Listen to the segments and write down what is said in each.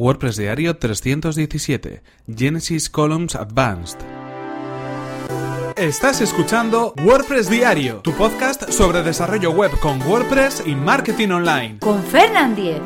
WordPress Diario 317, Genesis Columns Advanced. Estás escuchando WordPress Diario, tu podcast sobre desarrollo web con WordPress y marketing online. Con Fernand Diez.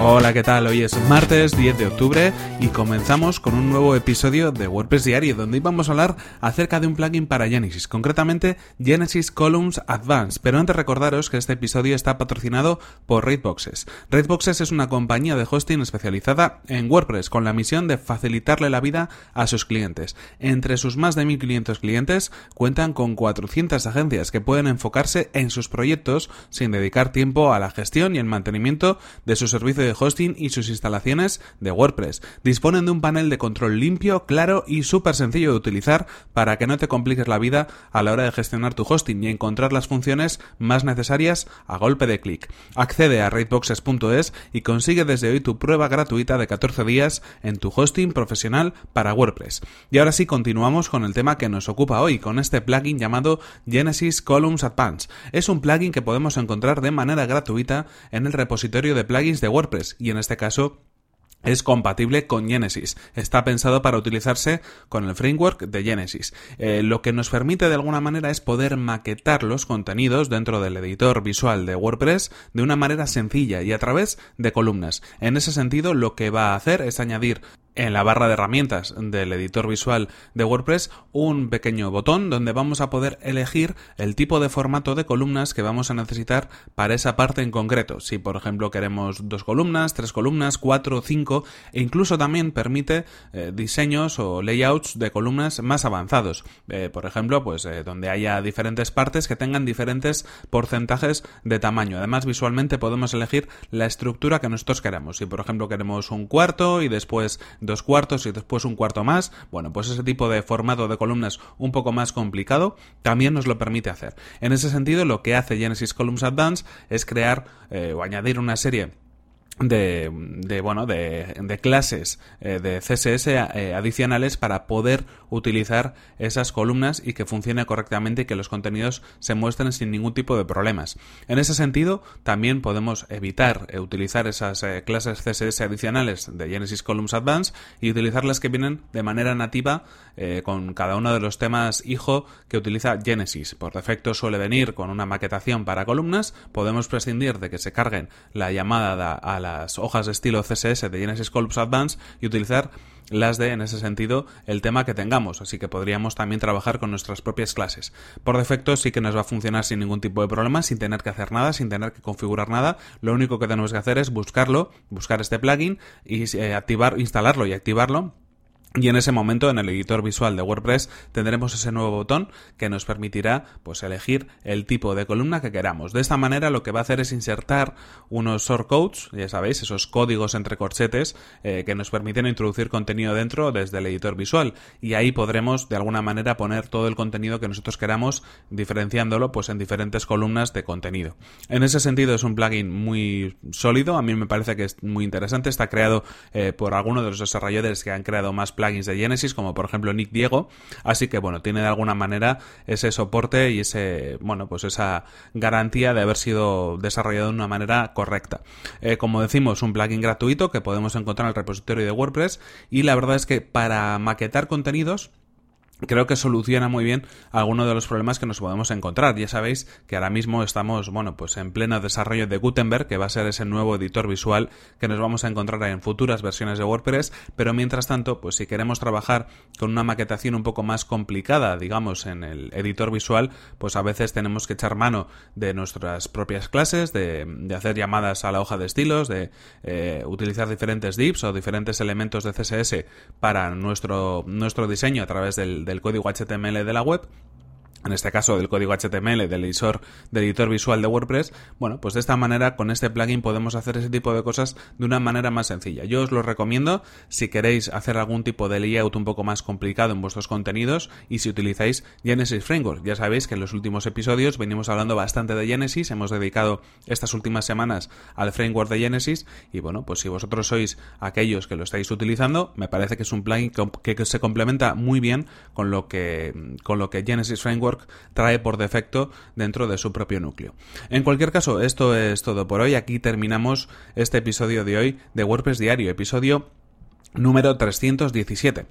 Hola, ¿qué tal? Hoy es martes 10 de octubre y comenzamos con un nuevo episodio de WordPress Diario donde íbamos a hablar acerca de un plugin para Genesis, concretamente Genesis Columns Advanced. Pero antes recordaros que este episodio está patrocinado por Raidboxes. Raidboxes es una compañía de hosting especializada en WordPress con la misión de facilitarle la vida a sus clientes. Entre sus más de 1500 clientes cuentan con 400 agencias que pueden enfocarse en sus proyectos sin dedicar tiempo a la gestión y el mantenimiento de su servicio de de hosting y sus instalaciones de WordPress. Disponen de un panel de control limpio, claro y súper sencillo de utilizar para que no te compliques la vida a la hora de gestionar tu hosting y encontrar las funciones más necesarias a golpe de clic. Accede a raidboxes.es y consigue desde hoy tu prueba gratuita de 14 días en tu hosting profesional para WordPress. Y ahora sí continuamos con el tema que nos ocupa hoy, con este plugin llamado Genesis Columns Advanced. Es un plugin que podemos encontrar de manera gratuita en el repositorio de plugins de WordPress y en este caso es compatible con Genesis. Está pensado para utilizarse con el framework de Genesis. Eh, lo que nos permite de alguna manera es poder maquetar los contenidos dentro del editor visual de WordPress de una manera sencilla y a través de columnas. En ese sentido, lo que va a hacer es añadir en la barra de herramientas del editor visual de WordPress un pequeño botón donde vamos a poder elegir el tipo de formato de columnas que vamos a necesitar para esa parte en concreto. Si por ejemplo queremos dos columnas, tres columnas, cuatro, cinco e incluso también permite eh, diseños o layouts de columnas más avanzados. Eh, por ejemplo, pues eh, donde haya diferentes partes que tengan diferentes porcentajes de tamaño. Además visualmente podemos elegir la estructura que nosotros queremos. Si por ejemplo queremos un cuarto y después dos cuartos y después un cuarto más, bueno, pues ese tipo de formato de columnas un poco más complicado también nos lo permite hacer. En ese sentido, lo que hace Genesis Columns Advanced es crear eh, o añadir una serie de, bueno de clases eh, de CSS eh, adicionales para poder utilizar esas columnas y que funcione correctamente y que los contenidos se muestren sin ningún tipo de problemas. En ese sentido, también podemos evitar eh, utilizar esas clases CSS adicionales de Genesis Columns Advanced y utilizar las que vienen de manera nativa con cada uno de los temas hijo que utiliza Genesis. Por defecto suele venir con una maquetación para columnas. Podemos prescindir de que se carguen la llamada a la las hojas de estilo CSS de Genesis Columns Advanced y utilizar las de, en ese sentido, el tema que tengamos. Así que podríamos también trabajar con nuestras propias clases. Por defecto sí que nos va a funcionar sin ningún tipo de problema, sin tener que hacer nada, sin tener que configurar nada. Lo único que tenemos que hacer es buscarlo, buscar este plugin y eh, activar, instalarlo y activarlo y en ese momento, en el editor visual de WordPress, tendremos ese nuevo botón que nos permitirá pues, elegir el tipo de columna que queramos. De esta manera, lo que va a hacer es insertar unos shortcodes, ya sabéis, esos códigos entre corchetes eh, que nos permiten introducir contenido dentro desde el editor visual. Y ahí podremos, de alguna manera, poner todo el contenido que nosotros queramos, diferenciándolo pues, en diferentes columnas de contenido. En ese sentido, es un plugin muy sólido. A mí me parece que es muy interesante. Está creado eh, por algunos de los desarrolladores que han creado más plugins de Genesis, como por ejemplo Nick Diego. Así que bueno, tiene de alguna manera ese soporte y ese, bueno, pues esa garantía de haber sido desarrollado de una manera correcta. Eh, como decimos, un plugin gratuito que podemos encontrar en el repositorio de WordPress y la verdad es que para maquetar contenidos creo que soluciona muy bien algunos de los problemas que nos podemos encontrar. Ya sabéis que ahora mismo estamos, bueno, pues en pleno desarrollo de Gutenberg, que va a ser ese nuevo editor visual que nos vamos a encontrar en futuras versiones de WordPress, pero mientras tanto, pues si queremos trabajar con una maquetación un poco más complicada, digamos, en el editor visual, pues a veces tenemos que echar mano de nuestras propias clases, de, hacer llamadas a la hoja de estilos, de eh, utilizar diferentes divs o diferentes elementos de CSS para nuestro, nuestro diseño a través del del código HTML de la web en este caso del código HTML del editor, del editor visual de WordPress, bueno, pues de esta manera con este plugin podemos hacer ese tipo de cosas de una manera más sencilla. Yo os lo recomiendo si queréis hacer algún tipo de layout un poco más complicado en vuestros contenidos y si utilizáis Genesis Framework. Ya sabéis que en los últimos episodios venimos hablando bastante de Genesis, hemos dedicado estas últimas semanas al framework de Genesis y bueno, pues si vosotros sois aquellos que lo estáis utilizando, me parece que es un plugin que, se complementa muy bien con lo que con lo que Genesis Framework Trae por defecto dentro de su propio núcleo. En cualquier caso, esto es todo por hoy. Aquí terminamos este episodio de hoy de WordPress Diario, episodio número 317.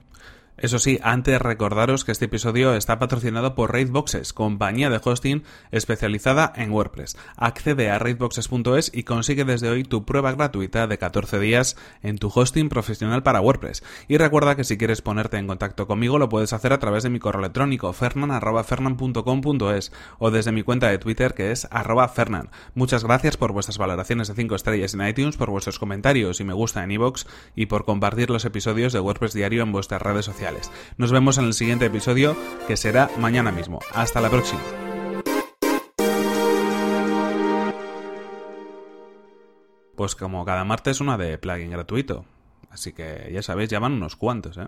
Eso sí, antes recordaros que este episodio está patrocinado por Raidboxes, compañía de hosting especializada en WordPress. Accede a raidboxes.es y consigue desde hoy tu prueba gratuita de 14 días en tu hosting profesional para WordPress. Y recuerda que si quieres ponerte en contacto conmigo lo puedes hacer a través de mi correo electrónico fernan@fernan.com.es o desde mi cuenta de Twitter que es fernan. Muchas gracias por vuestras valoraciones de 5 estrellas en iTunes, por vuestros comentarios y me gusta en iVoox y por compartir los episodios de WordPress Diario en vuestras redes Nos vemos en el siguiente episodio, que será mañana mismo. Hasta la próxima. Pues como cada martes una de plugin gratuito. Así que ya sabéis, ya van unos cuantos, ¿eh?